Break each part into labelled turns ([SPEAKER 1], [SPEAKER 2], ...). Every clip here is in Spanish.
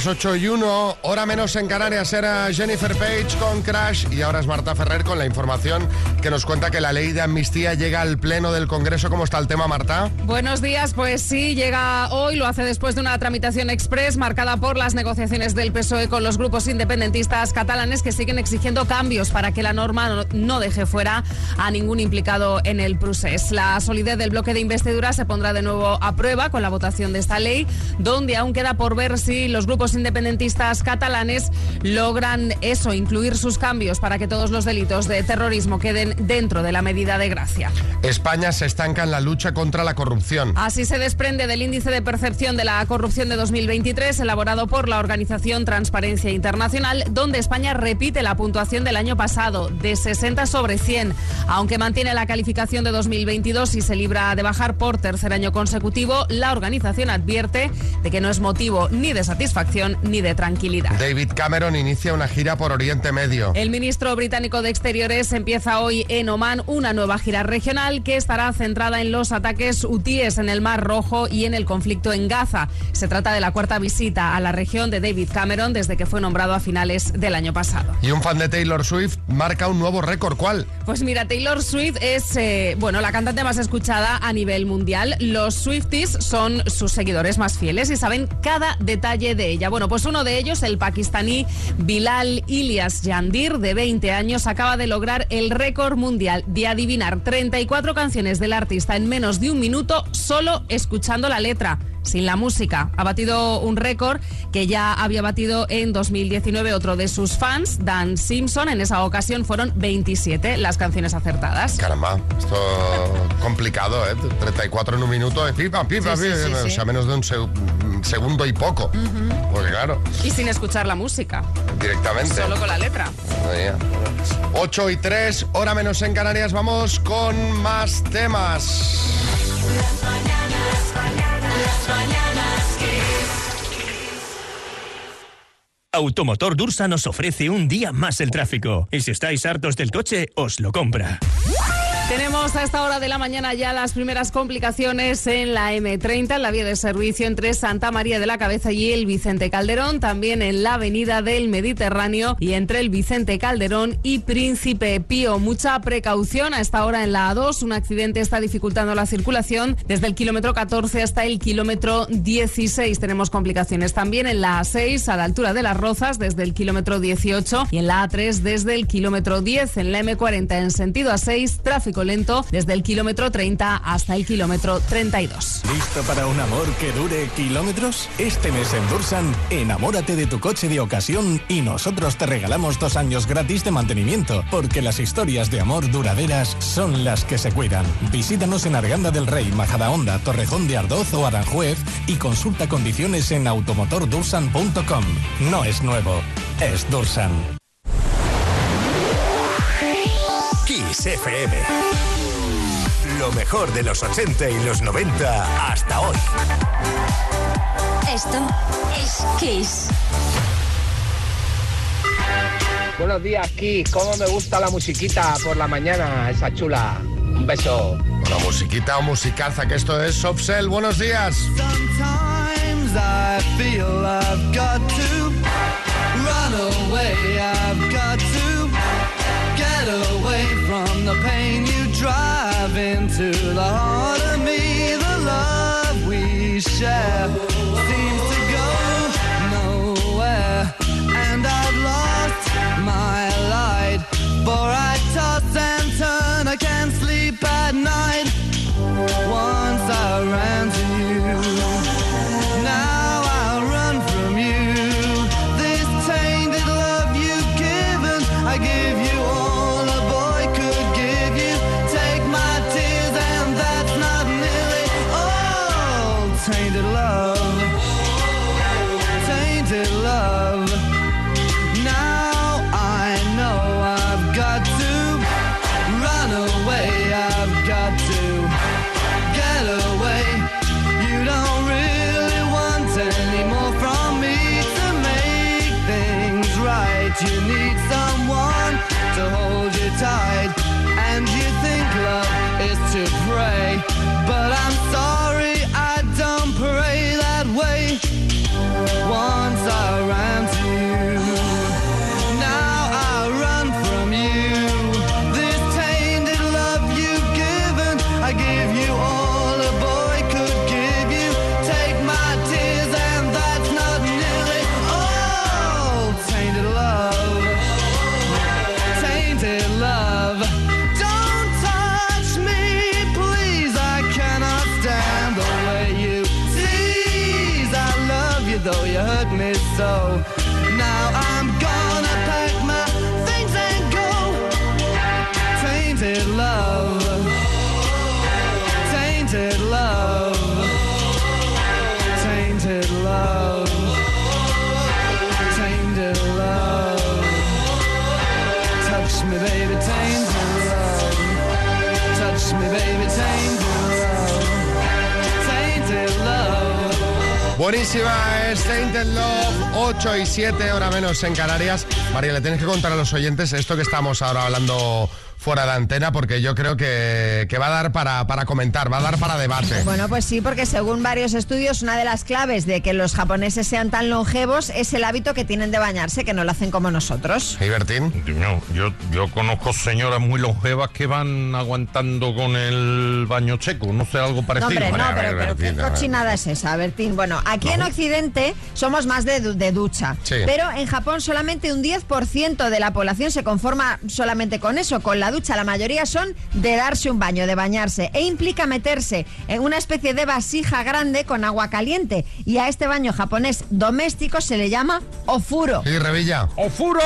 [SPEAKER 1] las 8 y 1, hora menos en Canarias era Jennifer Page con Crash y ahora es Marta Ferrer con la información que nos cuenta que la ley de amnistía llega al Pleno del Congreso. ¿Cómo está el tema, Marta?
[SPEAKER 2] Buenos días, pues sí, llega hoy, lo hace después de una tramitación express marcada por las negociaciones del PSOE con los grupos independentistas catalanes que siguen exigiendo cambios para que la norma no deje fuera a ningún implicado en el procés. La solidez del bloque de investidura se pondrá de nuevo a prueba con la votación de esta ley, donde aún queda por ver si los los grupos independentistas catalanes logran eso, incluir sus cambios para que todos los delitos de terrorismo queden dentro de la medida de gracia.
[SPEAKER 1] España se estanca en la lucha contra la corrupción.
[SPEAKER 2] Así se desprende del índice de percepción de la corrupción de 2023 elaborado por la organización Transparencia Internacional, donde España repite la puntuación del año pasado de 60 sobre 100, aunque mantiene la calificación de 2022 y se libra de bajar por tercer año consecutivo, la organización advierte de que no es motivo ni de satisfacción ni de tranquilidad.
[SPEAKER 1] David Cameron inicia una gira por Oriente Medio.
[SPEAKER 2] El ministro británico de Exteriores empieza hoy en Oman una nueva gira regional que estará centrada en los ataques hutíes en el Mar Rojo y en el conflicto en Gaza. Se trata de la cuarta visita a la región de David Cameron desde que fue nombrado a finales del año pasado.
[SPEAKER 1] Y un fan de Taylor Swift marca un nuevo récord. ¿Cuál?
[SPEAKER 2] Pues mira, Taylor Swift es eh, bueno la cantante más escuchada a nivel mundial. Los Swifties son sus seguidores más fieles y saben cada detalle de de ella. Bueno, pues uno de ellos, el pakistaní Bilal Ilias Yandir, de 20 años, acaba de lograr el récord mundial de adivinar 34 canciones del artista en menos de un minuto solo escuchando la letra sin la música. Ha batido un récord que ya había batido en 2019 otro de sus fans, Dan Simpson. En esa ocasión fueron 27 las canciones acertadas.
[SPEAKER 1] Caramba, esto complicado, ¿eh? 34 en un minuto, de pipa, pipa, pipa, o sea, menos de un segundo y poco. Porque claro.
[SPEAKER 2] Y sin escuchar la música.
[SPEAKER 1] Directamente.
[SPEAKER 2] Solo con la letra.
[SPEAKER 1] 8 y 3, hora menos en Canarias, vamos con más temas.
[SPEAKER 3] Automotor Dursa nos ofrece un día más el tráfico. Y si estáis hartos del coche, os lo compra.
[SPEAKER 2] Tenemos a esta hora de la mañana ya las primeras complicaciones en la M30, en la vía de servicio entre Santa María de la Cabeza y el Vicente Calderón, también en la avenida del Mediterráneo y entre el Vicente Calderón y Príncipe Pío. Mucha precaución a esta hora en la A2. Un accidente está dificultando la circulación desde el kilómetro 14 hasta el kilómetro 16. Tenemos complicaciones también en la A6 a la altura de las Rozas desde el kilómetro 18 y en la A3 desde el kilómetro 10. En la M40 en sentido A6, tráfico lento desde el kilómetro 30 hasta el kilómetro 32.
[SPEAKER 3] ¿Listo para un amor que dure kilómetros? Este mes en Dursan, enamórate de tu coche de ocasión y nosotros te regalamos dos años gratis de mantenimiento, porque las historias de amor duraderas son las que se cuidan. Visítanos en Arganda del Rey, Majadahonda, Torrejón de Ardoz o Aranjuez y consulta condiciones en automotordursan.com. No es nuevo, es Dursan. Kiss FM. Lo mejor de los 80 y los 90 hasta hoy.
[SPEAKER 4] Esto es Kiss.
[SPEAKER 5] Buenos días, Kiss. ¿Cómo me gusta la musiquita por la mañana, esa chula? Un beso.
[SPEAKER 1] La musiquita o musicaza, que esto es Soft Cell. Buenos días. Sometimes I feel I've got to run away, I've got to get away from the pain you drive into the heart of me. The love we share seems to go nowhere, and I've lost my light. For I toss and turn, I can't sleep at night. Once I ran Buenísima es Tainted Love, 8 y 7, hora menos en Canarias. María, le tienes que contar a los oyentes esto que estamos ahora hablando fuera de antena, porque yo creo que, que va a dar para, para comentar, va a dar para debate.
[SPEAKER 6] Bueno, pues sí, porque según varios estudios, una de las claves de que los japoneses sean tan longevos es el hábito que tienen de bañarse, que no lo hacen como nosotros.
[SPEAKER 1] ¿Y Bertín?
[SPEAKER 7] No, yo, yo conozco señoras muy longevas que van aguantando con el baño checo, no sé, algo
[SPEAKER 6] No,
[SPEAKER 7] parecido.
[SPEAKER 6] hombre, no, pero, pero
[SPEAKER 1] Bertín,
[SPEAKER 6] qué cochinada es esa, Bertín. Bueno, aquí en Occidente somos más de, de ducha,
[SPEAKER 1] Sí.
[SPEAKER 6] pero en Japón solamente un 10% de la población se conforma solamente con eso, con la ducha. La mayoría son de darse un baño, de bañarse, e implica meterse en una especie de vasija grande con agua caliente. Y a este baño japonés doméstico se le llama ofuro.
[SPEAKER 1] ¿Y Revilla?
[SPEAKER 7] Ofuro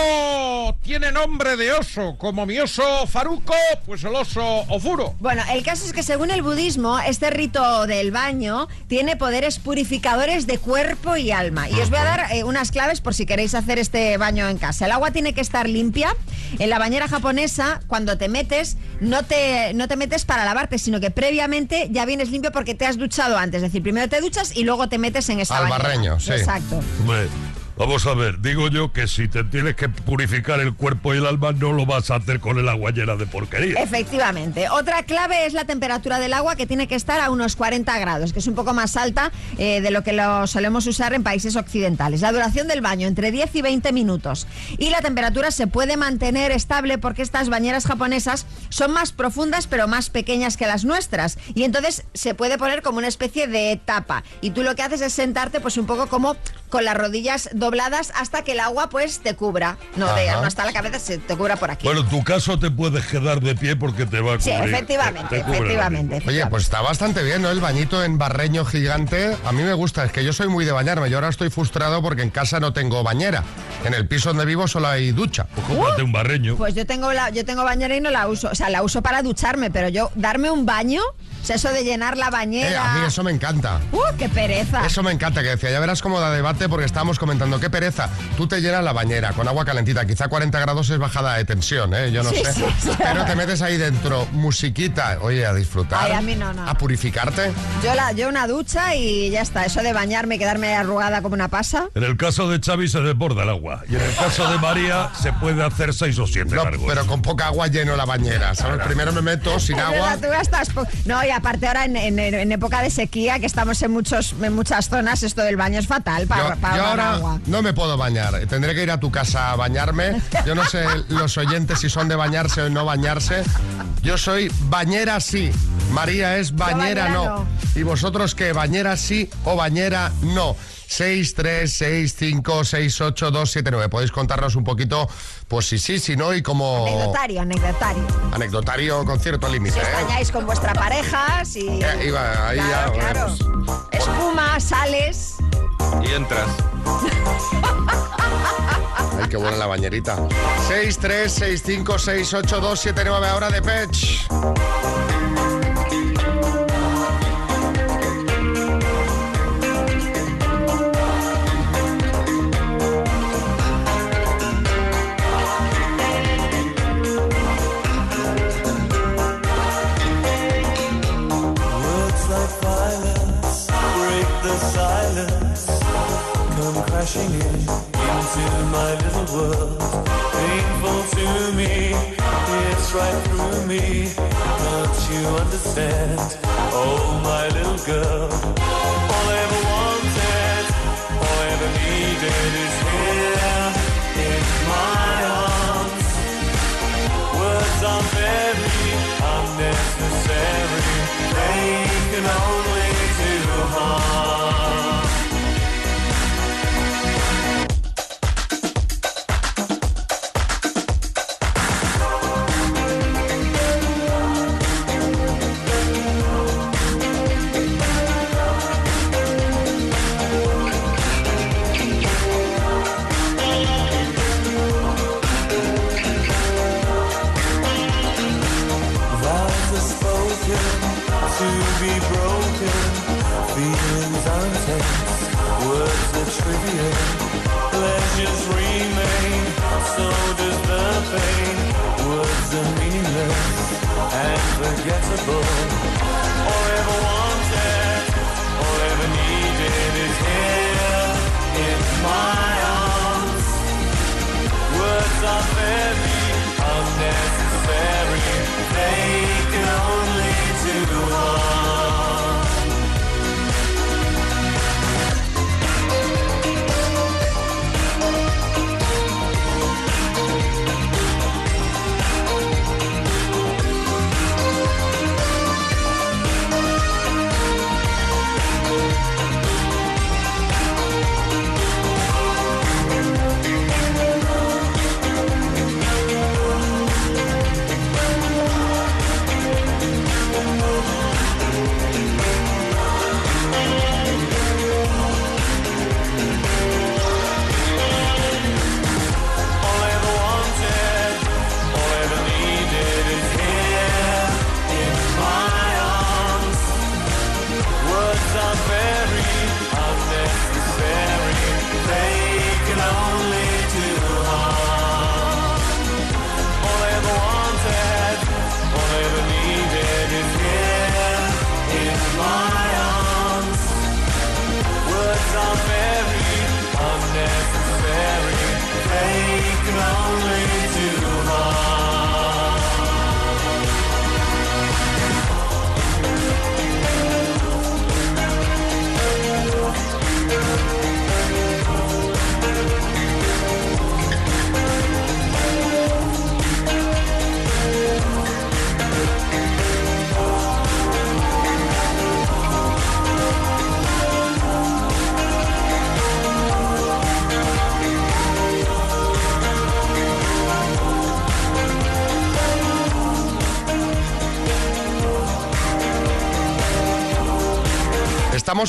[SPEAKER 7] tiene nombre de oso, como mi oso Faruco, pues el oso Ofuro.
[SPEAKER 6] Bueno, el caso es que según el budismo, este rito del baño tiene poderes purificadores de cuerpo y alma. Y os voy a dar eh, unas claves por si queréis hacer este baño en casa. El agua tiene que estar limpia. En la bañera japonesa, cuando te metes, no te, no te metes para lavarte, sino que previamente ya vienes limpio porque te has duchado antes. Es decir, primero te duchas y luego te metes en esa
[SPEAKER 1] Al
[SPEAKER 6] bañera.
[SPEAKER 1] barreño, sí.
[SPEAKER 6] Exacto.
[SPEAKER 7] Hombre, vamos a ver, digo yo que si te tienes que purificar el cuerpo y el alma, no lo vas a hacer con el agua llena de porquería.
[SPEAKER 6] Efectivamente. Otra clave es la temperatura del agua que tiene que estar a unos 40 grados, que es un poco más alta eh, de lo que lo solemos usar en países occidentales. La duración del baño entre 10 y 20 minutos. Y la temperatura se puede mantener estable porque estas bañeras japonesas son más profundas pero más pequeñas que las nuestras. Y entonces se puede poner como una especie de tapa. Y tú lo que haces es sentarte pues un poco como con las rodillas dobladas hasta que el agua pues te cubra. No, de, no hasta la cabeza, se te cubra por aquí.
[SPEAKER 7] Bueno, en tu caso te puedes quedar de pie porque te va a
[SPEAKER 6] Sí,
[SPEAKER 7] cubrir.
[SPEAKER 6] efectivamente,
[SPEAKER 7] Te- te cubre la
[SPEAKER 6] efectivamente.
[SPEAKER 1] Oye, pues está bastante bien, ¿no? El bañito en barreño gigante. A mí me gusta, es que yo soy muy de bañarme. Yo ahora estoy frustrado porque en casa no tengo bañera. En el piso donde vivo solo hay ducha.
[SPEAKER 7] Pues cómprate un barreño.
[SPEAKER 6] Pues yo tengo la, yo tengo bañera y no la uso. O sea, la uso para ducharme, pero yo darme un baño, o sea, eso de llenar la
[SPEAKER 1] Eh,
[SPEAKER 6] bañera.
[SPEAKER 1] a mí eso me encanta.
[SPEAKER 6] ¡Uh, qué pereza!
[SPEAKER 1] Eso me encanta, que decía, ya verás cómo da debate porque estábamos comentando, qué pereza, tú te llenas la bañera con agua calentita, quizá 40 grados es bajada de tensión, ¿eh? yo no
[SPEAKER 6] Sí,
[SPEAKER 1] sé,
[SPEAKER 6] sí, sí.
[SPEAKER 1] pero te metes ahí dentro, musiquita, oye, a disfrutar,
[SPEAKER 6] Ay, a mí no, no,
[SPEAKER 1] a purificarte.
[SPEAKER 6] Yo, la, yo una ducha y ya está. Eso de bañarme y quedarme arrugada como una pasa.
[SPEAKER 7] En el caso de Xavi se desborda el agua. Y en el caso de María se puede hacer seis o siete
[SPEAKER 1] No,
[SPEAKER 7] largos.
[SPEAKER 1] pero con poca agua lleno la bañera, ¿sabes? Primero me meto sin
[SPEAKER 6] Es
[SPEAKER 1] agua.
[SPEAKER 6] verdad, No, y aparte ahora en, en- en época de sequía, que estamos en, muchos, en muchas zonas, esto del baño es fatal para,
[SPEAKER 1] Yo,
[SPEAKER 6] para
[SPEAKER 1] yo
[SPEAKER 6] ahorrar
[SPEAKER 1] ahora
[SPEAKER 6] agua.
[SPEAKER 1] No me puedo bañar. Tendré que ir a tu casa a bañarme. Yo no sé los oyentes si son de bañarse o no bañarse. Yo soy bañera sí. María es bañera,
[SPEAKER 6] bañera
[SPEAKER 1] no.
[SPEAKER 6] no.
[SPEAKER 1] ¿Y vosotros qué? ¿Bañera sí o bañera no? 6, 3, 6, 5, 6, 8, 2, 7, 9. Podéis contarnos un poquito, pues si sí, si no y como
[SPEAKER 6] Anecdotario, anecdotario.
[SPEAKER 1] anecdotario con cierto límite.
[SPEAKER 6] Si os
[SPEAKER 1] ¿eh?
[SPEAKER 6] bañáis con vuestra pareja, si...
[SPEAKER 1] Eh, iba ahí
[SPEAKER 6] claro,
[SPEAKER 1] ya,
[SPEAKER 6] claro.
[SPEAKER 1] bueno,
[SPEAKER 6] Espuma, sales...
[SPEAKER 7] Y entras.
[SPEAKER 1] Ay, qué buena la bañerita. 6, 3, 6, 5, 6, 8, 2, 7, 9, ahora de Pech.
[SPEAKER 8] Crashing in.
[SPEAKER 9] into my little world. Painful to me, it's right through me. Don't you understand? Oh, my little girl. All I ever wanted, all I ever needed is here in my arms. Words are very unnecessary.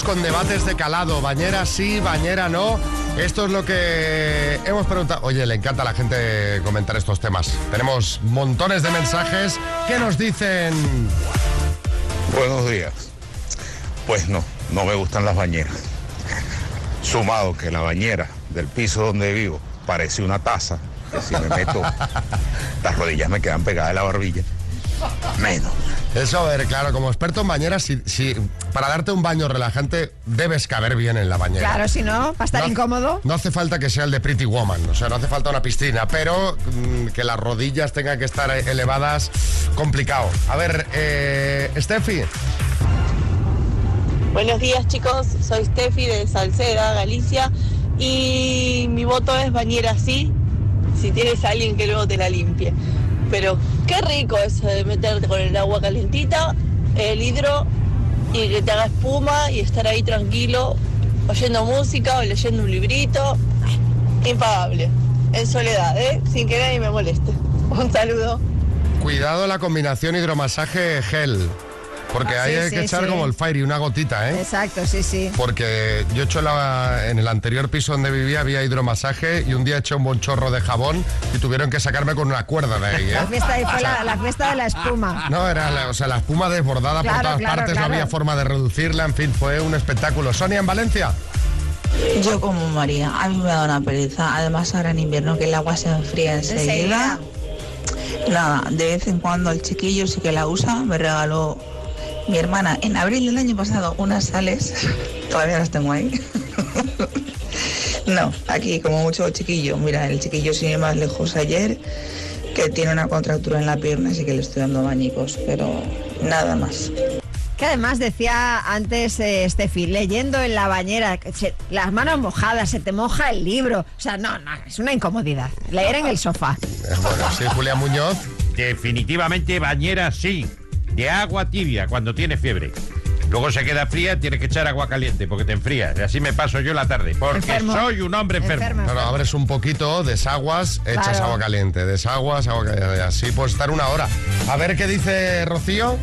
[SPEAKER 1] Con debates de calado, bañera sí, bañera no. Esto es lo que hemos preguntado. Oye, le encanta a la gente comentar estos temas. Tenemos montones de mensajes que nos dicen...
[SPEAKER 10] Buenos días. Pues no, no me gustan las bañeras. Sumado que la bañera del piso donde vivo parece una taza, que si me meto, las rodillas me quedan pegadas de la barbilla. Menos.
[SPEAKER 1] Eso, a ver, claro, como experto en bañeras, si, si- para darte un baño relajante debes caber bien en la bañera.
[SPEAKER 6] Claro, si no, para estar
[SPEAKER 1] No-
[SPEAKER 6] incómodo.
[SPEAKER 1] No hace falta que sea el de Pretty Woman, o sea, no hace falta una piscina, pero mm, que las rodillas tengan que estar elevadas, complicado. A ver, eh, Steffi,
[SPEAKER 11] Buenos días chicos, soy Steffi de Salceda, Galicia y mi voto es bañera sí, si tienes a alguien que luego te la limpie. Pero qué rico eso de meterte con el agua calentita, el hidro y que te haga espuma y estar ahí tranquilo oyendo música o leyendo un librito. Impagable, en soledad, ¿eh? sin que nadie me moleste. Un saludo.
[SPEAKER 1] cuidado la combinación hidromasaje-gel, porque
[SPEAKER 6] Ah,
[SPEAKER 1] ahí
[SPEAKER 6] sí,
[SPEAKER 1] hay
[SPEAKER 6] sí,
[SPEAKER 1] que echar
[SPEAKER 6] sí.
[SPEAKER 1] como el fire y una gotita, ¿eh?
[SPEAKER 6] Exacto, sí, sí.
[SPEAKER 1] Porque yo he hecho la- en el anterior piso donde vivía había hidromasaje y un día eché un buen chorro de jabón y tuvieron que sacarme con una cuerda de ahí, ¿eh?
[SPEAKER 6] La fiesta, ahí fue la, la fiesta de la espuma.
[SPEAKER 1] No, era la, o sea, la espuma desbordada por todas
[SPEAKER 6] claro,
[SPEAKER 1] partes,
[SPEAKER 6] claro.
[SPEAKER 1] no había forma de reducirla, en fin, fue un espectáculo. Sonia, en Valencia.
[SPEAKER 12] Yo como María, a mí me da una pereza. Además ahora en invierno que el agua se enfría enseguida. Nada, de vez en cuando el chiquillo sí que la usa. Me regaló mi hermana en abril del año pasado unas sales. Todavía las tengo ahí. No, aquí como mucho chiquillo. Mira, el chiquillo sin ir más lejos ayer, que tiene una contractura en la pierna, así que le estoy dando bañicos, pero nada más.
[SPEAKER 6] Que además decía antes eh, Steffi, leyendo en la bañera, se- las manos mojadas, se te moja el libro. O sea, no, no, es una incomodidad. Leer en el sofá.
[SPEAKER 1] Bueno, sí, Julián Muñoz.
[SPEAKER 13] Definitivamente bañera sí, de agua tibia cuando tiene fiebre. Luego se queda fría, tienes que echar agua caliente porque te enfría. Y así me paso yo la tarde, porque
[SPEAKER 1] Enfermo.
[SPEAKER 13] soy un hombre enfermo.
[SPEAKER 1] Claro, abres un poquito, desaguas, echas
[SPEAKER 13] Claro.
[SPEAKER 1] agua caliente, desaguas, agua caliente. Así puedes estar una hora. A ver qué dice Rocío.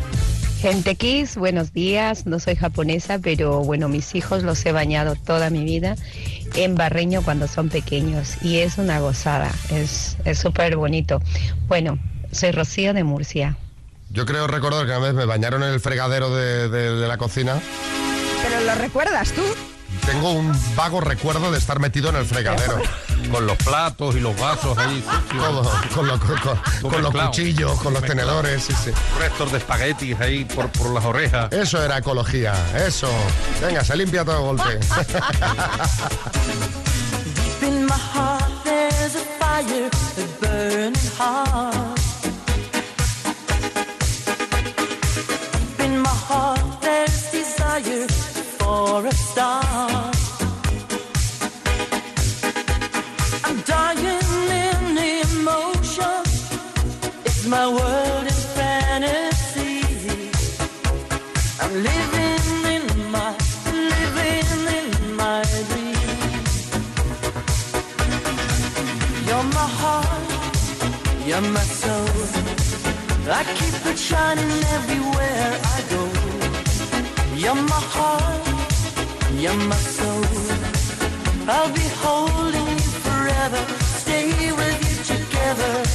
[SPEAKER 14] Gente Kiss, buenos días. No soy japonesa, pero bueno, mis hijos los he bañado toda mi vida en barreño cuando son pequeños y es una gozada, es es súper bonito. Bueno, soy Rocío de Murcia.
[SPEAKER 1] Yo creo recordar que una vez me bañaron en el fregadero de, de- de la cocina.
[SPEAKER 6] Pero lo recuerdas tú.
[SPEAKER 1] Tengo un vago recuerdo de estar metido en el fregadero.
[SPEAKER 13] Con los platos y los vasos ahí.
[SPEAKER 1] Todo, con, los- con- con- con los cuchillos, con los tenedores, sí, sí.
[SPEAKER 13] Restos de espaguetis ahí por, por las orejas.
[SPEAKER 1] Eso era ecología, eso. Venga, se limpia todo de golpe.
[SPEAKER 8] desire for a star. I'm dying in emotion. It's my world in fantasy. I'm living in my, living in my dream. You're my heart, you're my soul. I keep it shining everywhere. You're my heart, you're my soul. I'll be holding you forever, stay with you together.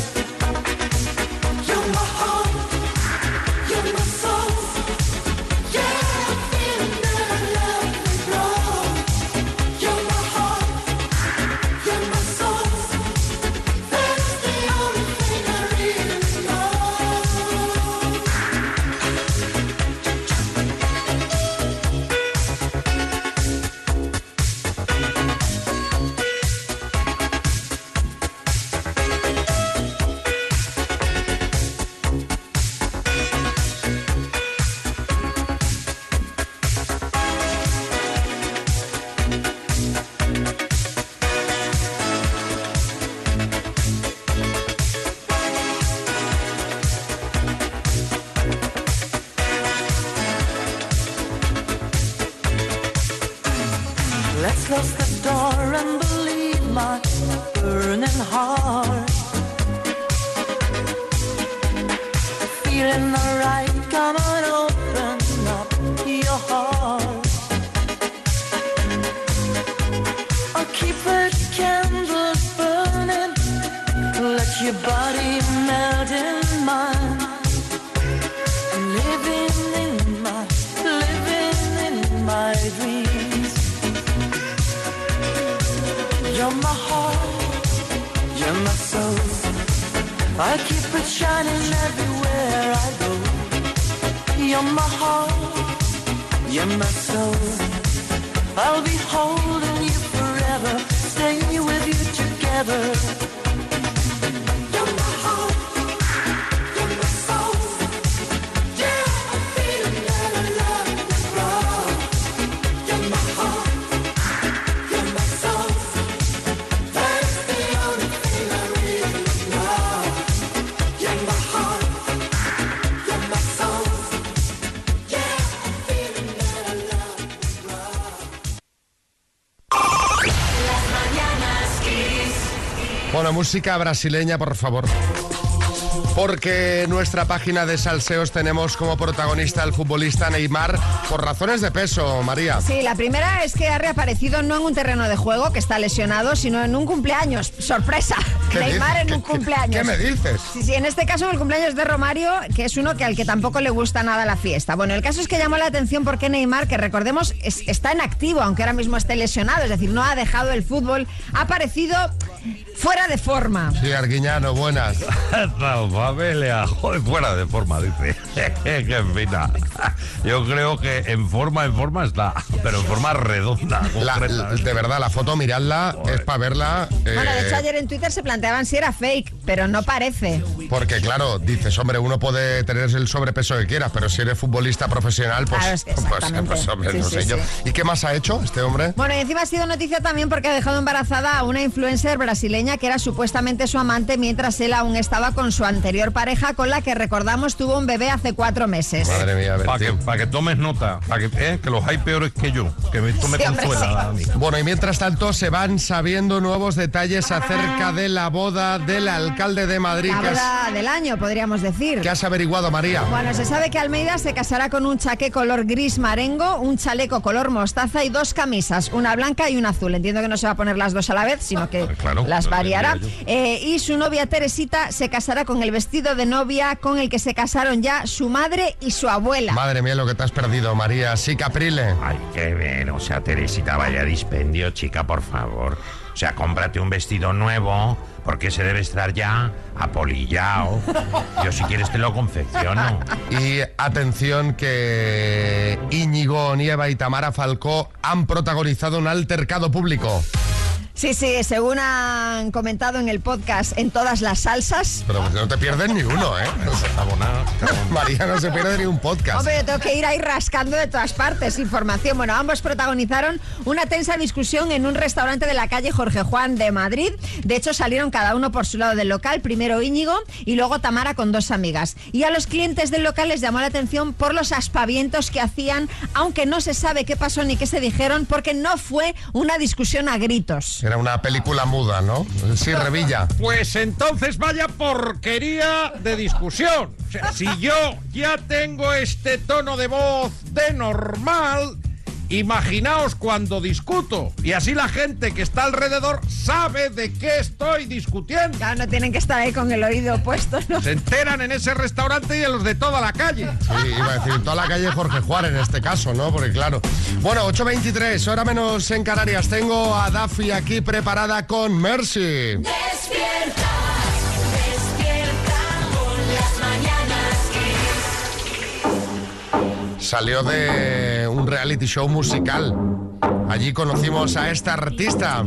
[SPEAKER 8] Let's close the door and believe my burning heart. Feeling alright, come
[SPEAKER 1] show. Música brasileña, por favor. Porque en nuestra página de salseos tenemos como protagonista al futbolista Neymar por razones de peso, María.
[SPEAKER 6] Sí, la primera es que ha reaparecido no en un terreno de juego, que está lesionado, sino en un cumpleaños. ¡Sorpresa!
[SPEAKER 1] ¿Qué
[SPEAKER 6] Neymar en un
[SPEAKER 1] ¿Qué- qué-
[SPEAKER 6] cumpleaños.
[SPEAKER 1] qué me dices?
[SPEAKER 6] Sí, sí, en este caso el cumpleaños de Romario, que es uno que al que tampoco le gusta nada la fiesta. Bueno, el caso es que llamó la atención porque Neymar, que recordemos, es- está en activo, aunque ahora mismo esté lesionado, es decir, no ha dejado el fútbol, ha aparecido fuera de forma.
[SPEAKER 1] Sí, Arguiñano, buenas.
[SPEAKER 13] familia. Joder, fuera de forma, dice. Qué fina. Yo creo que en forma, en forma está, pero en forma redonda.
[SPEAKER 1] La- de verdad, la foto, miradla, es para verla.
[SPEAKER 6] Bueno, de
[SPEAKER 1] eh,
[SPEAKER 6] hecho ayer en Twitter se planteaban si era fake, pero no parece.
[SPEAKER 1] Porque claro, dices, hombre, uno puede tener el sobrepeso que quieras, pero si eres futbolista profesional, pues,
[SPEAKER 6] Claro, es que
[SPEAKER 1] pues,
[SPEAKER 6] exactamente.
[SPEAKER 1] pues, hombre,
[SPEAKER 6] Sí,
[SPEAKER 1] no
[SPEAKER 6] sí,
[SPEAKER 1] sé yo.
[SPEAKER 6] sí.
[SPEAKER 1] ¿Y qué más ha hecho este hombre?
[SPEAKER 6] Bueno, y encima ha sido noticia también porque ha dejado embarazada a una influencer brasileña que era supuestamente su amante mientras él aún estaba con su anterior pareja, con la que recordamos tuvo un bebé hace cuatro meses.
[SPEAKER 1] Madre mía,
[SPEAKER 13] Para que,
[SPEAKER 1] tío.
[SPEAKER 13] pa' que tomes nota, para que, eh, que los hay peores que yo, que me- esto me
[SPEAKER 6] Sí,
[SPEAKER 13] consuela mí.
[SPEAKER 1] Bueno, y mientras tanto se van sabiendo nuevos detalles acerca de la boda del alcalde de Madrid.
[SPEAKER 6] La
[SPEAKER 1] ¿Qué has,
[SPEAKER 6] boda del año, podríamos decir.
[SPEAKER 1] qué has averiguado, María?
[SPEAKER 6] Bueno, se sabe que Almeida se casará con un chaqué color gris marengo, un chaleco color mostaza y dos camisas, una blanca y una azul. Entiendo que no se va a poner las dos a la vez, sino que
[SPEAKER 13] Claro,
[SPEAKER 6] las
[SPEAKER 13] lo
[SPEAKER 6] variará. Eh, y su novia Teresita se casará con el vestido de novia con el que se casaron ya su madre y su abuela.
[SPEAKER 1] Madre mía, lo que te has perdido, María. Sí, Caprile.
[SPEAKER 13] Ay, qué bien. O sea, Teresita, vaya dispendio, chica, por favor. O sea, cómprate un vestido nuevo, porque se debe estar ya apolillado. Yo, si quieres, te lo confecciono.
[SPEAKER 1] Y atención que Íñigo, Nieva y Tamara Falcó han protagonizado un altercado público.
[SPEAKER 6] Sí, sí, según han comentado en el podcast en todas las salsas.
[SPEAKER 1] Pero no te pierdes ni uno, ¿eh? María no se pierde ni un podcast.
[SPEAKER 6] Hombre, yo tengo que ir ahí rascando de todas partes información. Bueno, ambos protagonizaron una tensa discusión en un restaurante de la calle Jorge Juan de Madrid. De hecho, salieron cada uno por su lado del local, primero Íñigo y luego Tamara con dos amigas. Y a los clientes del local les llamó la atención por los aspavientos que hacían, aunque no se sabe qué pasó ni qué se dijeron, porque no fue una discusión a gritos.
[SPEAKER 1] Era una película muda, ¿no? Sí, Revilla.
[SPEAKER 13] Pues entonces vaya porquería de discusión. O sea, si yo ya tengo este tono de voz de normal, imaginaos cuando discuto. Y así la gente que está alrededor sabe de qué estoy discutiendo.
[SPEAKER 6] Claro, no tienen que estar ahí con el oído puesto, ¿no?
[SPEAKER 13] Se enteran en ese restaurante y en los de toda la calle.
[SPEAKER 1] Sí, iba a decir, toda la calle Jorge Juan en este caso, ¿no? Porque claro. Bueno, 8.23, hora menos en Canarias. Tengo a Daffy aquí preparada con Mercy.
[SPEAKER 8] Despierta, despierta con las mañanas.
[SPEAKER 1] Salió de un reality show musical. Allí conocimos a esta artista.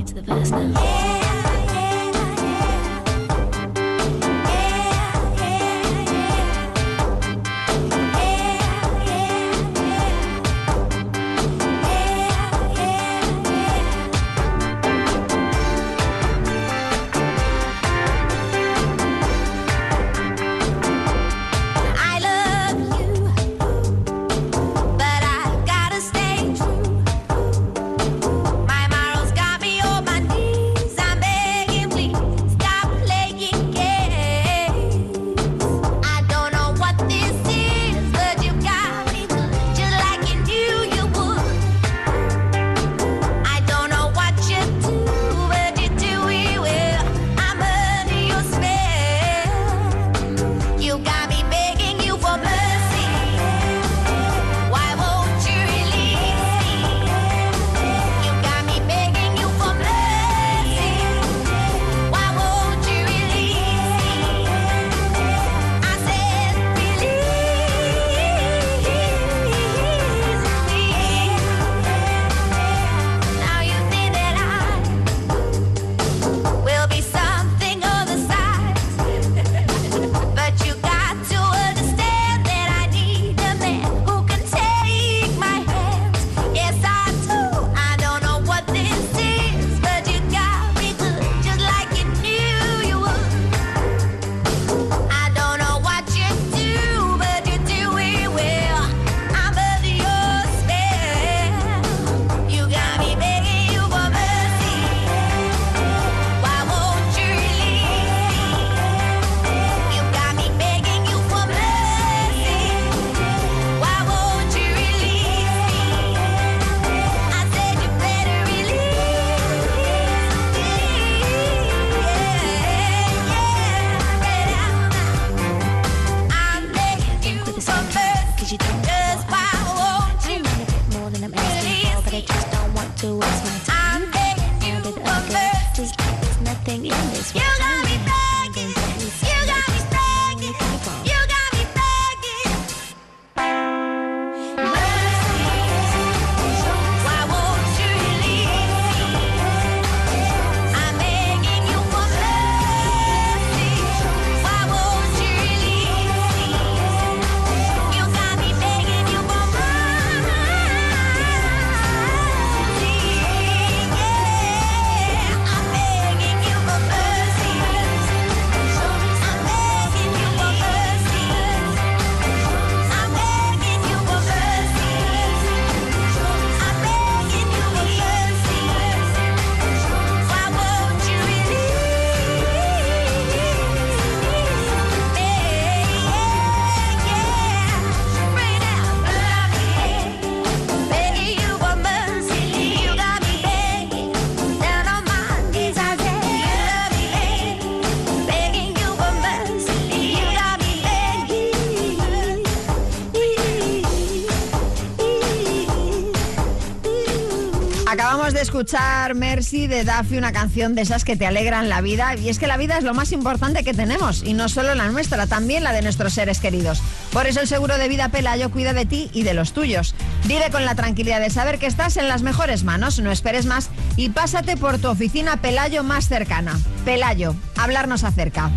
[SPEAKER 6] Escuchar Mercy de Daffy, una canción de esas que te alegran la vida. Y es que la vida es lo más importante que tenemos, y no solo la nuestra, también la de nuestros seres queridos. Por eso el seguro de vida Pelayo cuida de ti y de los tuyos. Vive con la tranquilidad de saber que estás en las mejores manos, no esperes más y pásate por tu oficina Pelayo más cercana. Pelayo, hablarnos acerca.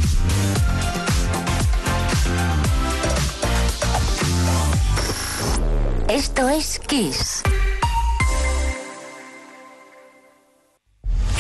[SPEAKER 4] Esto es Kiss.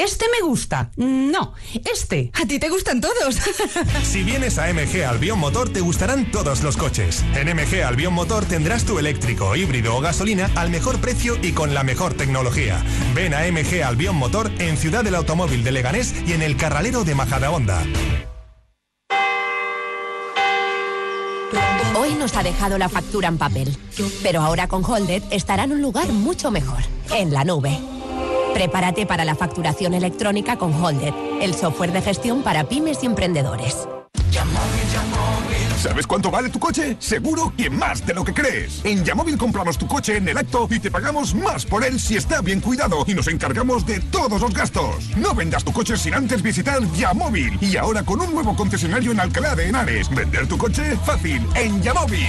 [SPEAKER 15] Este me gusta. No, este. A ti te gustan todos.
[SPEAKER 16] Si vienes a MG Albion Motor te gustarán todos los coches. En MG Albion Motor tendrás tu eléctrico, híbrido o gasolina al mejor precio y con la mejor tecnología. Ven a MG Albion Motor en Ciudad del Automóvil de Leganés y en el Carralero de Majadahonda.
[SPEAKER 17] Hoy nos ha dejado la factura en papel, pero ahora con Holded estará en un lugar mucho mejor, en la nube. Prepárate para la facturación electrónica con Holded, el software de gestión para pymes y emprendedores.
[SPEAKER 18] ¿Sabes cuánto vale tu coche? Seguro que más de lo que crees. En Yamóvil compramos tu coche en el acto y te pagamos más por él si está bien cuidado y nos encargamos de todos los gastos. No vendas tu coche sin antes visitar Yamóvil. Y ahora con un nuevo concesionario en Alcalá de Henares. Vender tu coche fácil en Yamóvil.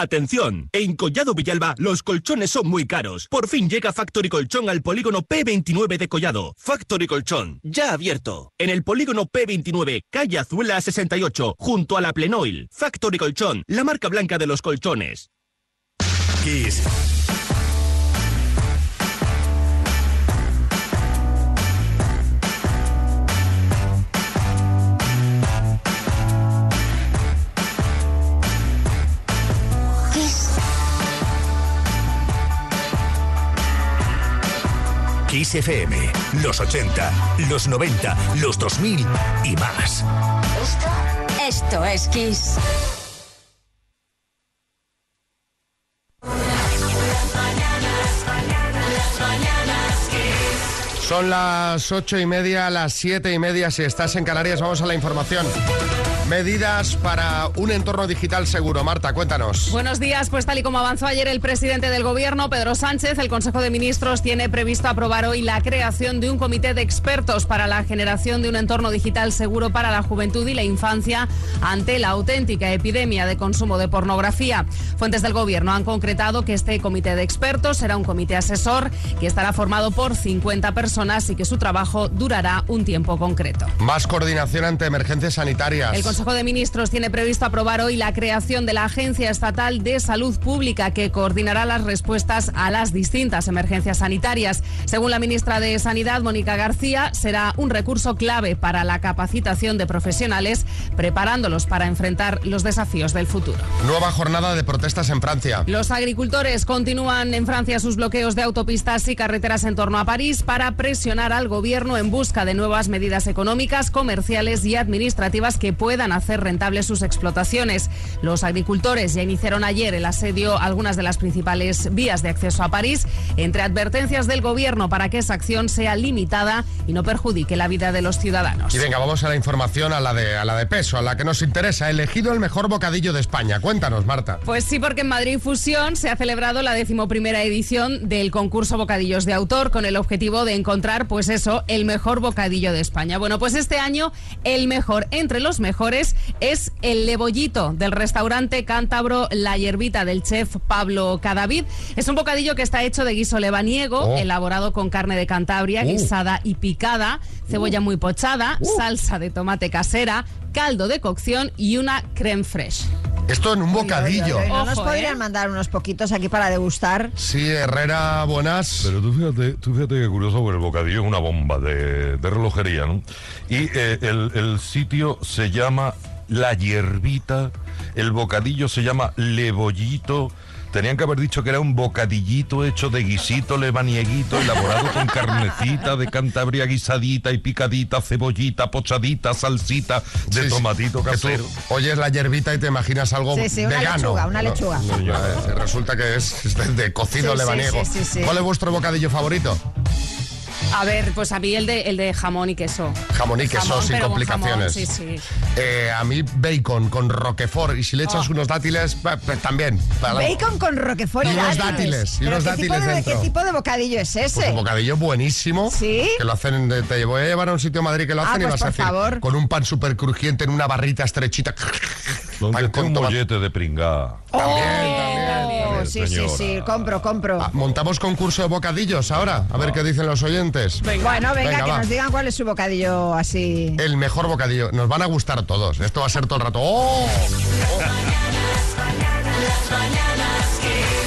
[SPEAKER 19] Atención, en Collado Villalba los colchones son muy caros. Por fin llega Factory Colchón al polígono P29 de Collado. Factory Colchón, ya abierto. En el polígono P29, calle Azuela 68, junto a la Plenoil. Factory Colchón, la marca blanca de los colchones.
[SPEAKER 20] Kiss. Kiss FM, los 80, los 90, los 2000 y más.
[SPEAKER 4] Esto es Kiss.
[SPEAKER 1] Son las ocho y media, las siete y media. Si estás en Canarias, vamos a la información. Medidas para un entorno digital seguro. Marta, cuéntanos.
[SPEAKER 2] Buenos días, pues tal y como avanzó ayer el presidente del Gobierno, Pedro Sánchez, el Consejo de Ministros tiene previsto aprobar hoy la creación de un comité de expertos para la generación de un entorno digital seguro para la juventud y la infancia ante la auténtica epidemia de consumo de pornografía. Fuentes del Gobierno han concretado que este comité de expertos será un comité asesor que estará formado por 50 personas y que su trabajo durará un tiempo concreto.
[SPEAKER 1] Más coordinación ante emergencias sanitarias.
[SPEAKER 2] El Consejo de Ministros tiene previsto aprobar hoy la creación de la Agencia Estatal de Salud Pública que coordinará las respuestas a las distintas emergencias sanitarias. Según la ministra de Sanidad, Mónica García, será un recurso clave para la capacitación de profesionales, preparándolos para enfrentar los desafíos del futuro.
[SPEAKER 1] Nueva jornada de protestas en Francia.
[SPEAKER 2] Los agricultores continúan en Francia sus bloqueos de autopistas y carreteras en torno a París para presionar al gobierno en busca de nuevas medidas económicas, comerciales y administrativas que puedan hacer rentables sus explotaciones. Los agricultores ya iniciaron ayer el asedio a algunas de las principales vías de acceso a París, entre advertencias del gobierno para que esa acción sea limitada y no perjudique la vida de los ciudadanos.
[SPEAKER 1] Y venga, vamos a la información, a la de, a la de peso, a la que nos interesa. Elegido el mejor bocadillo de España. Cuéntanos, Marta.
[SPEAKER 2] Pues sí, porque en Madrid Fusión se ha celebrado la decimoprimera edición del concurso Bocadillos de Autor con el objetivo de encontrar encontrar, pues eso, el mejor bocadillo de España. Bueno, pues este año el mejor entre los mejores es el lebollito del restaurante cántabro La Hierbita del chef Pablo Cadavid. Es un bocadillo que está hecho de guiso lebaniego,
[SPEAKER 1] Oh.
[SPEAKER 2] elaborado con carne de Cantabria,
[SPEAKER 1] Uh.
[SPEAKER 2] guisada y picada, cebolla muy pochada, salsa de tomate casera, caldo de cocción y una creme fraiche.
[SPEAKER 1] Esto en un bocadillo.
[SPEAKER 6] ¿No nos
[SPEAKER 2] Ojo,
[SPEAKER 6] podrían
[SPEAKER 2] ¿eh?
[SPEAKER 6] mandar unos poquitos aquí para degustar?
[SPEAKER 1] Sí, Herrera, buenas.
[SPEAKER 7] Pero tú fíjate, tú fíjate que curioso, porque el bocadillo es una bomba de, de relojería, ¿no? Y eh, el, el sitio se llama La Hierbita, el bocadillo se llama Lebollito. Tenían que haber dicho que era un bocadillito hecho de guisito lebanieguito, elaborado con carnecita de Cantabria guisadita y picadita, cebollita, pochadita, salsita de
[SPEAKER 1] Sí, sí.
[SPEAKER 7] tomatito
[SPEAKER 1] Que tú
[SPEAKER 7] casero.
[SPEAKER 1] oyes la hierbita y te imaginas algo
[SPEAKER 6] Sí, sí, una
[SPEAKER 1] vegano.
[SPEAKER 6] lechuga, una
[SPEAKER 1] No,
[SPEAKER 6] lechuga.
[SPEAKER 1] no, eh, resulta que es de, de cocido
[SPEAKER 6] Sí, sí,
[SPEAKER 1] lebaniego.
[SPEAKER 6] sí, sí, sí.
[SPEAKER 1] ¿Cuál es vuestro bocadillo favorito?
[SPEAKER 2] A ver, pues a mí el de, el de jamón y queso.
[SPEAKER 1] Jamón y queso
[SPEAKER 2] Jamón,
[SPEAKER 1] sin complicaciones.
[SPEAKER 2] jamón, sí, sí.
[SPEAKER 1] Eh, a mí bacon con roquefort y si le echas
[SPEAKER 2] Oh.
[SPEAKER 1] unos dátiles, pues también. para-
[SPEAKER 6] Bacon con roquefort y,
[SPEAKER 1] Y unos
[SPEAKER 6] dátiles.
[SPEAKER 1] y
[SPEAKER 6] ¿Pero
[SPEAKER 1] unos
[SPEAKER 6] qué
[SPEAKER 1] dátiles
[SPEAKER 6] tipo de,
[SPEAKER 1] dentro.
[SPEAKER 6] ¿Qué tipo de bocadillo es ese?
[SPEAKER 1] Pues un bocadillo buenísimo.
[SPEAKER 6] ¿Sí?
[SPEAKER 1] Que lo hacen, te voy a llevar a un sitio en Madrid que lo
[SPEAKER 6] Ah,
[SPEAKER 1] hacen y
[SPEAKER 6] pues
[SPEAKER 1] vas a
[SPEAKER 6] por
[SPEAKER 1] decir,
[SPEAKER 6] favor.
[SPEAKER 1] con un pan súper crujiente en una barrita estrechita.
[SPEAKER 7] Donde
[SPEAKER 1] con
[SPEAKER 7] un mollete de pringá.
[SPEAKER 6] Oh, sí, sí, sí, compro, compro.
[SPEAKER 1] Ah, Montamos concurso de bocadillos ahora, a ver qué dicen los oyentes.
[SPEAKER 6] Bueno, venga, que
[SPEAKER 1] va.
[SPEAKER 6] nos digan cuál es su bocadillo así.
[SPEAKER 1] El mejor bocadillo. Nos van a gustar todos. Esto va a ser todo el rato. ¡Oh!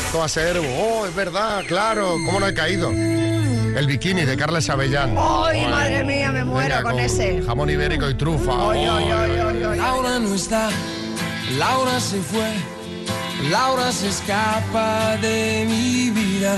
[SPEAKER 1] Esto va a ser. ¡Oh! Es verdad, claro. ¿Cómo no he caído? El bikini de Carles Avellán.
[SPEAKER 6] ¡Ay, madre mía, me muero
[SPEAKER 1] Venga,
[SPEAKER 6] con, ese!
[SPEAKER 1] Jamón ibérico y trufa.
[SPEAKER 6] Ay, ay, ay, ay, ay.
[SPEAKER 21] Laura no está, Laura se fue, Laura se escapa de mi vida.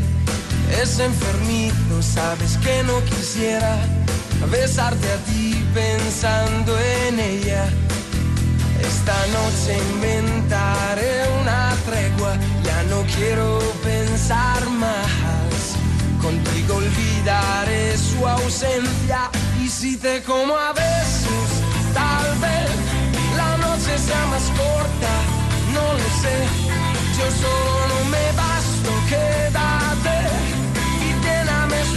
[SPEAKER 21] Es enfermizo, sabes que no quisiera besarte a ti pensando en ella. Esta noche inventaré una tregua, ya no quiero pensar más. Contigo olvidaré su ausencia y si te como a besos, tal vez la noche sea más corta, no lo sé. Yo solo no me basto, quédate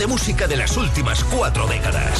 [SPEAKER 22] de música de las últimas cuatro décadas.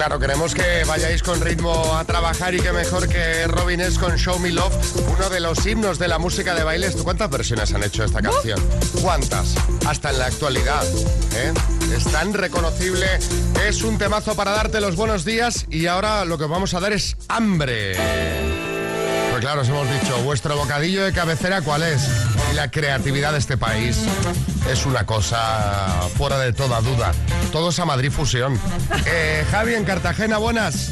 [SPEAKER 1] Claro, queremos que vayáis con ritmo a trabajar y que mejor que Robin es con Show Me Love, uno de los himnos de la música de baile. ¿Cuántas versiones han hecho esta canción? ¿Cuántas? Hasta en la actualidad. ¿eh? Es tan reconocible. Es un temazo para darte los buenos días y ahora lo que vamos a dar es hambre. Pues claro, os hemos dicho, vuestro bocadillo de cabecera, ¿cuál es? la creatividad de este país es una cosa fuera de toda duda. Todos a Madrid fusión. Eh, Javi en Cartagena, buenas.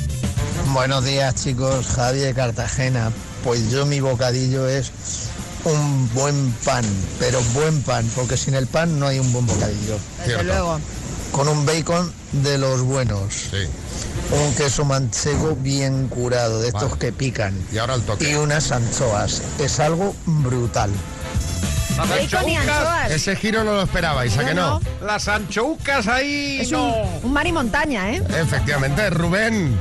[SPEAKER 23] Buenos días chicos, Javi de Cartagena. Pues yo mi bocadillo es un buen pan, pero buen pan, porque sin el pan no hay un buen bocadillo.
[SPEAKER 6] Luego.
[SPEAKER 23] Con un bacon de los buenos. Sí. Un queso manchego bien curado, de estos que pican.
[SPEAKER 1] Y ahora el toque.
[SPEAKER 23] Y unas anchoas. Es algo brutal.
[SPEAKER 13] Las
[SPEAKER 6] Bacon y anchoas.
[SPEAKER 1] Ese giro no lo esperabais, ¿a que no?
[SPEAKER 13] Las anchoucas ahí
[SPEAKER 6] Es
[SPEAKER 13] no.
[SPEAKER 6] un, un mar y montaña, ¿eh?
[SPEAKER 1] Efectivamente, Rubén.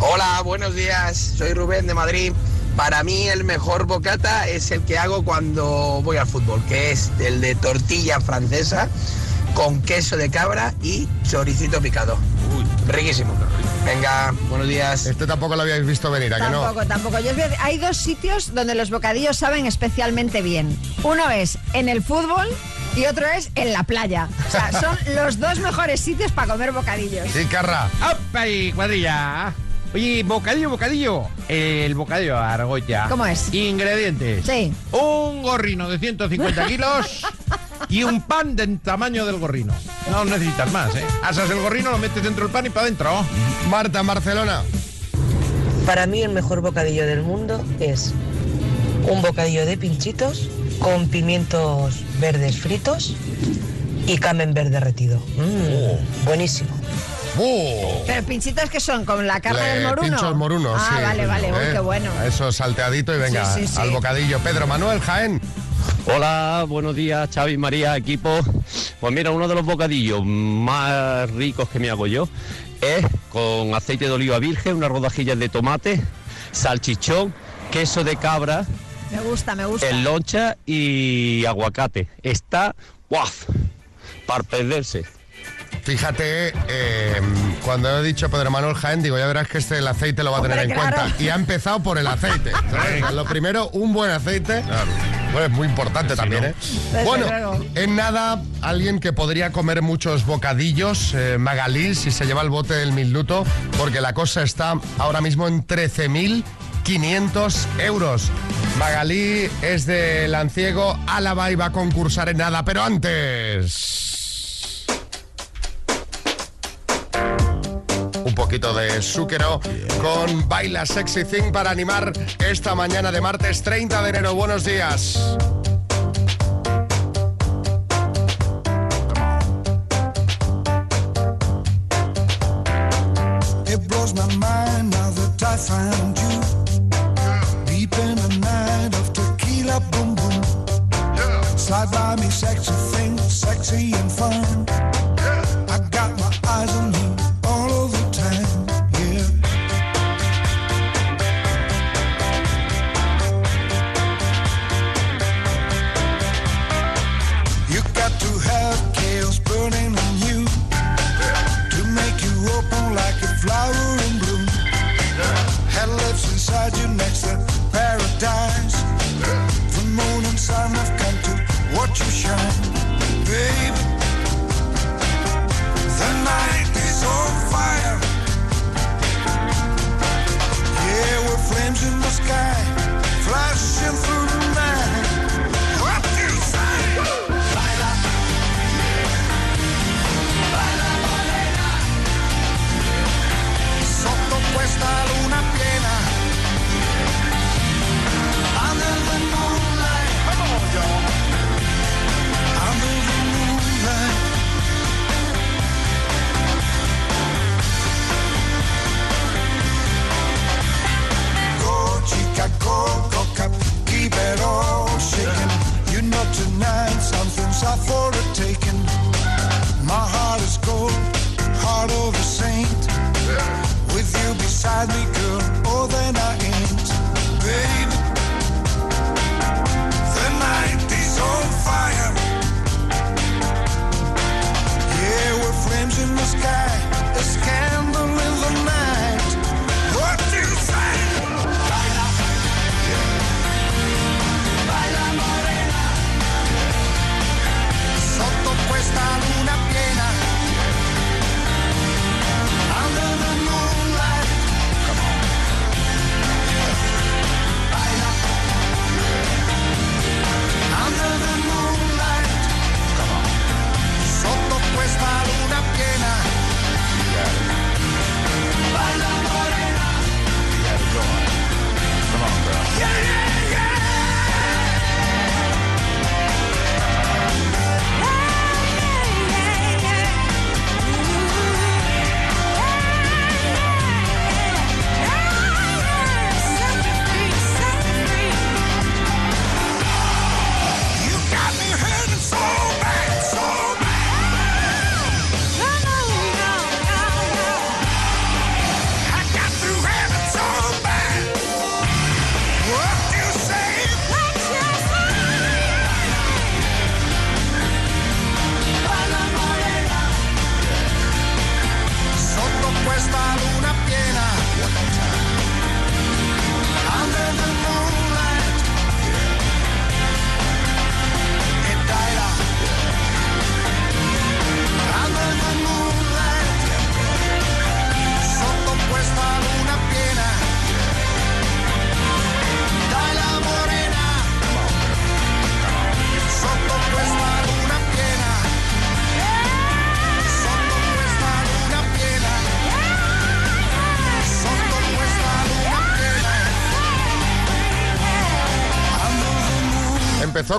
[SPEAKER 24] Hola, buenos días. Soy Rubén de Madrid. Para mí el mejor bocata es el que hago cuando voy al fútbol, que es el de tortilla francesa con queso de cabra y choricito picado. Riquísimo. Venga, buenos días.
[SPEAKER 1] Este tampoco lo habíais visto venir, ¿a que no?
[SPEAKER 6] Tampoco, tampoco. Yo hay dos sitios donde los bocadillos saben especialmente bien. Uno es en el fútbol y otro es en la playa. O sea, son los dos mejores sitios para comer bocadillos.
[SPEAKER 1] Sí, Carra.
[SPEAKER 13] ¡Apa y cuadrilla! Oye, bocadillo, bocadillo. El bocadillo Argolla.
[SPEAKER 6] ¿Cómo es?
[SPEAKER 13] Ingredientes.
[SPEAKER 6] Sí.
[SPEAKER 13] Un gorrino de 150 kilos y un pan del tamaño del gorrino. No necesitas más, ¿eh? Asas el gorrino, lo metes dentro del pan y para adentro.
[SPEAKER 1] Marta, Barcelona.
[SPEAKER 25] Para mí el mejor bocadillo del mundo es un bocadillo de pinchitos con pimientos verdes fritos y camembert derretido. Mm, buenísimo.
[SPEAKER 6] Pero pinchitos que son con la carne
[SPEAKER 1] Le-
[SPEAKER 6] del moruno.
[SPEAKER 1] Pinchos morunos,
[SPEAKER 6] Ah,
[SPEAKER 1] sí.
[SPEAKER 6] vale, vale. Uy,
[SPEAKER 1] ¿eh?
[SPEAKER 6] qué bueno.
[SPEAKER 1] Eso salteadito y venga,
[SPEAKER 6] Sí, sí, sí.
[SPEAKER 1] al bocadillo. Pedro Manuel Jaén.
[SPEAKER 26] Hola, buenos días, Xavi, María, equipo. Pues mira, uno de los bocadillos más ricos que me hago yo es con aceite de oliva virgen, unas rodajillas de tomate, salchichón, queso de cabra,
[SPEAKER 6] Me gusta, me gusta.
[SPEAKER 26] en loncha y aguacate. Está, ¡guau! Para perderse.
[SPEAKER 1] Fíjate, eh, cuando he dicho Pedro Manuel Jaén, digo, ya verás que este el aceite lo va a tener en
[SPEAKER 26] claro.
[SPEAKER 1] cuenta. Y ha empezado por el aceite. ¿sabes? Lo primero, un buen aceite. Bueno, es muy importante también, ¿eh?
[SPEAKER 6] Desde
[SPEAKER 1] Bueno,
[SPEAKER 6] luego.
[SPEAKER 1] en nada, alguien que podría comer muchos bocadillos, eh, Magalí, si se lleva el bote del minuto, porque la cosa está ahora mismo en 13.500 euros. Magalí es de Lanciego, Álava y va a concursar en nada, pero antes... un poquito de súquero con Baila Sexy Thing para animar esta mañana de martes 30 de enero. Buenos días.
[SPEAKER 8] By me, sexy thing, sexy and fun.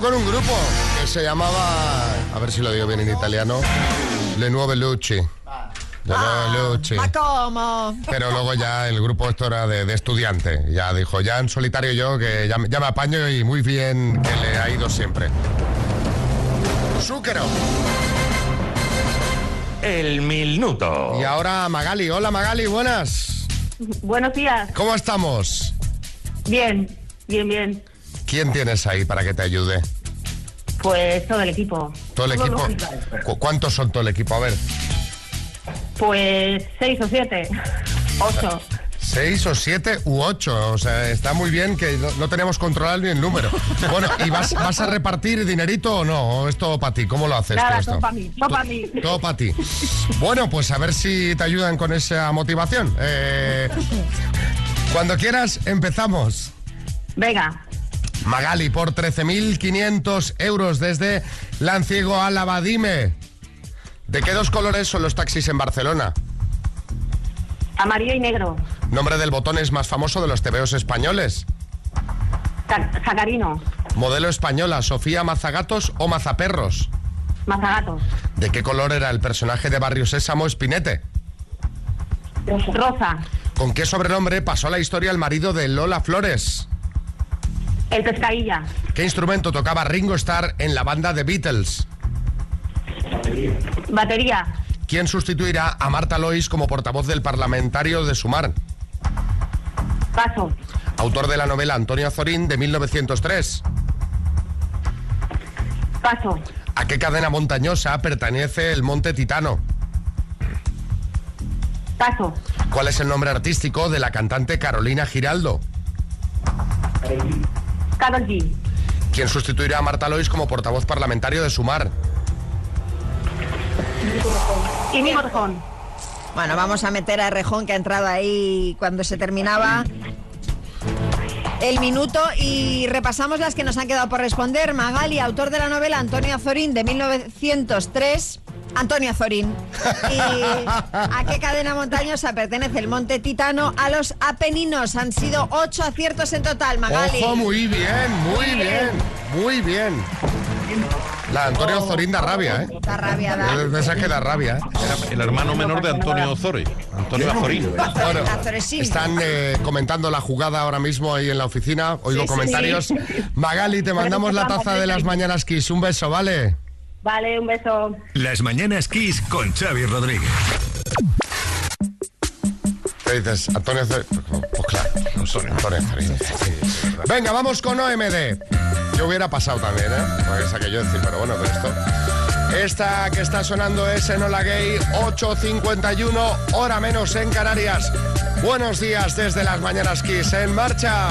[SPEAKER 1] Con un grupo que se llamaba, a ver si lo digo bien en italiano, Le Nuove Luci. Le Nuove Luci.
[SPEAKER 6] ¿A cómo?
[SPEAKER 1] Pero luego ya el grupo esto era de, de estudiante. Ya dijo, ya en solitario yo, que ya, ya me apaño y muy bien que le ha ido siempre. Zúquero.
[SPEAKER 7] El minuto.
[SPEAKER 1] Y ahora Magali. Hola Magali, buenas.
[SPEAKER 27] Buenos días.
[SPEAKER 1] ¿Cómo estamos?
[SPEAKER 27] Bien, bien, bien.
[SPEAKER 1] ¿Quién tienes ahí para que te ayude?
[SPEAKER 27] Pues todo el equipo.
[SPEAKER 1] ¿Todo el equipo?
[SPEAKER 27] lógica.
[SPEAKER 1] ¿Cu- ¿Cuántos son todo el equipo? A ver,
[SPEAKER 27] Pues seis o siete. Ocho.
[SPEAKER 1] ¿seis o siete u ocho? O sea, está muy bien que no, no tenemos controlado ni el número. Bueno, ¿y vas, vas a repartir dinerito o no? ¿O es todo para ti? ¿Cómo lo haces
[SPEAKER 27] Nada, todo para mí, todo para mí.
[SPEAKER 1] Todo para ti. Bueno, pues a ver si te ayudan con esa motivación. Eh, cuando quieras, empezamos.
[SPEAKER 27] Venga,
[SPEAKER 1] Magali, por 13.500 euros desde Lanciego a Lavadime. ¿De qué dos colores son los taxis en Barcelona?
[SPEAKER 27] amarillo y negro.
[SPEAKER 1] Nombre del botón es más famoso de los tebeos españoles.
[SPEAKER 27] Sacarino,
[SPEAKER 1] Modelo española, Sofía Mazagatos o Mazaperros.
[SPEAKER 27] mazagatos.
[SPEAKER 1] ¿De qué color era el personaje de Barrio Sésamo Espinete?
[SPEAKER 27] Rosa,
[SPEAKER 1] ¿Con qué sobrenombre pasó la historia el marido de Lola Flores?
[SPEAKER 27] El pescadilla.
[SPEAKER 1] ¿Qué instrumento tocaba Ringo Starr en la banda The Beatles?
[SPEAKER 27] Batería,
[SPEAKER 1] ¿Quién sustituirá a Marta Lois como portavoz del parlamentario de Sumar?
[SPEAKER 27] paso,
[SPEAKER 1] Autor de la novela Antonio Azorín de 1903.
[SPEAKER 27] paso,
[SPEAKER 1] ¿A qué cadena montañosa pertenece el monte Titano?
[SPEAKER 27] paso,
[SPEAKER 1] ¿Cuál es el nombre artístico de la cantante Carolina Giraldo?
[SPEAKER 27] Carol G,
[SPEAKER 1] ¿Quién sustituirá a Marta Lois como portavoz parlamentario de Sumar?
[SPEAKER 27] y mi Rejón.
[SPEAKER 6] Bueno, vamos a meter a Rejón que ha entrado ahí cuando se terminaba el minuto y repasamos las que nos han quedado por responder. Magali, autor de la novela Antonio Azorín de 1903. Antonio Azorín. ¿Y a qué cadena montañosa pertenece el Monte Titano? A los Apeninos. Han sido ocho aciertos en total, Magali.
[SPEAKER 1] Ojo, muy bien, muy bien, muy bien. La Antonio Azorín da rabia, ¿eh?
[SPEAKER 6] Da rabia, da.
[SPEAKER 1] Es de esas que da rabia, ¿eh?
[SPEAKER 13] El hermano menor de Antonio Ozore, Antonio Azorín.
[SPEAKER 1] Bueno, están eh, comentando la jugada ahora mismo ahí en la oficina. Oigo
[SPEAKER 27] sí,
[SPEAKER 1] comentarios.
[SPEAKER 27] sí.
[SPEAKER 1] Magali, te mandamos la taza de las mañanas Kiss. Un beso, ¿vale?
[SPEAKER 27] Vale, un beso.
[SPEAKER 22] Las mañanas Kiss con Xavi Rodríguez.
[SPEAKER 1] ¿Qué dices? Antonio. Pues claro, Antonio. Venga, vamos con OMD. Yo hubiera pasado también, ¿eh? Porque esa que yo decir, pero bueno, pero esto. Esta que está sonando es Enola Gay, 8.51, hora menos en Canarias. Buenos días desde las mañanas Kiss. En marcha.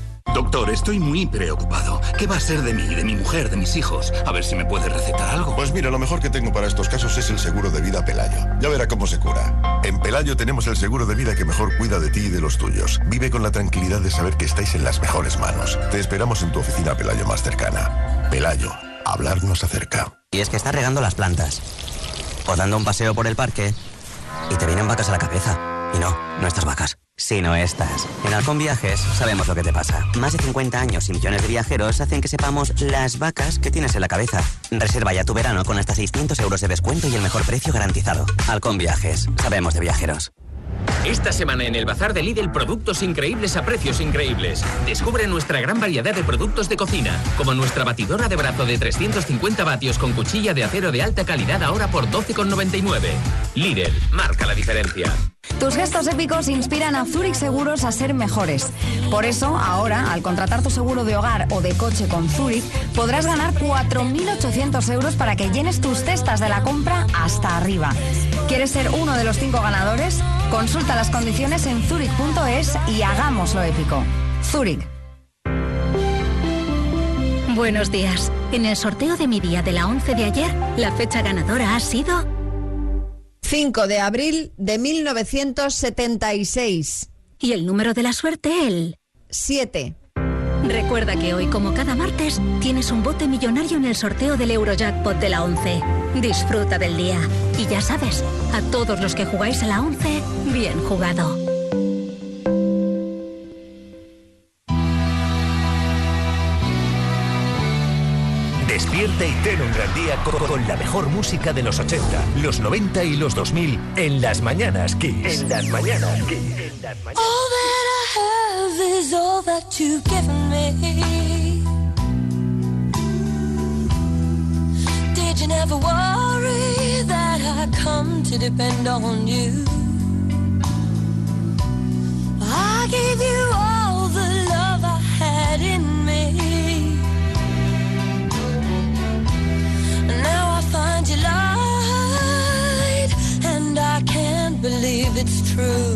[SPEAKER 20] Doctor, estoy muy preocupado. ¿Qué va a ser de mí, de mi mujer, de mis hijos? A ver si me puede recetar algo.
[SPEAKER 28] Pues mira, lo mejor que tengo para estos casos es el seguro de vida Pelayo. Ya verá cómo se cura. En Pelayo tenemos el seguro de vida que mejor cuida de ti y de los tuyos. Vive con la tranquilidad de saber que estáis en las mejores manos. Te esperamos en tu oficina Pelayo más cercana. Pelayo, hablar nos acerca.
[SPEAKER 29] Y es que estás regando las plantas. O dando un paseo por el parque y te vienen vacas a la cabeza. Y no, no estas vacas, sino estas. En Halcón Viajes sabemos lo que te pasa. Más de 50 años y millones de viajeros hacen que sepamos las vacas que tienes en la cabeza. Reserva ya tu verano con hasta 600 euros de descuento y el mejor precio garantizado. Halcón Viajes, sabemos de viajeros.
[SPEAKER 30] Esta semana en el Bazar de Lidl, productos increíbles a precios increíbles. Descubre nuestra gran variedad de productos de cocina, como nuestra batidora de brazo de 350 vatios con cuchilla de acero de alta calidad ahora por 12,99. Lidl, marca la diferencia.
[SPEAKER 31] Tus gestos épicos inspiran a Zurich Seguros a ser mejores. Por eso, ahora, al contratar tu seguro de hogar o de coche con Zurich, podrás ganar 4.800 euros para que llenes tus cestas de la compra hasta arriba. ¿Quieres ser uno de los cinco ganadores? Consulta las condiciones en zurich.es y hagámoslo épico. Zurich.
[SPEAKER 32] Buenos días. En el sorteo de mi día de la 11 de ayer, la fecha ganadora ha sido
[SPEAKER 6] 5 de abril de 1976.
[SPEAKER 32] Y el número de la suerte, el
[SPEAKER 6] 7.
[SPEAKER 32] Recuerda que hoy, como cada martes, tienes un bote millonario en el sorteo del Eurojackpot de la 11. Disfruta del día. Y ya sabes, a todos los que jugáis a la 11, bien jugado.
[SPEAKER 22] Despierta y ten un gran día co- con, la mejor música de los 80, los 90 y los 2000 en las mañanas Kiss. En las mañanas Kiss.
[SPEAKER 8] All that I have is all that you've given me. Did you never worry that I come to depend on you? True.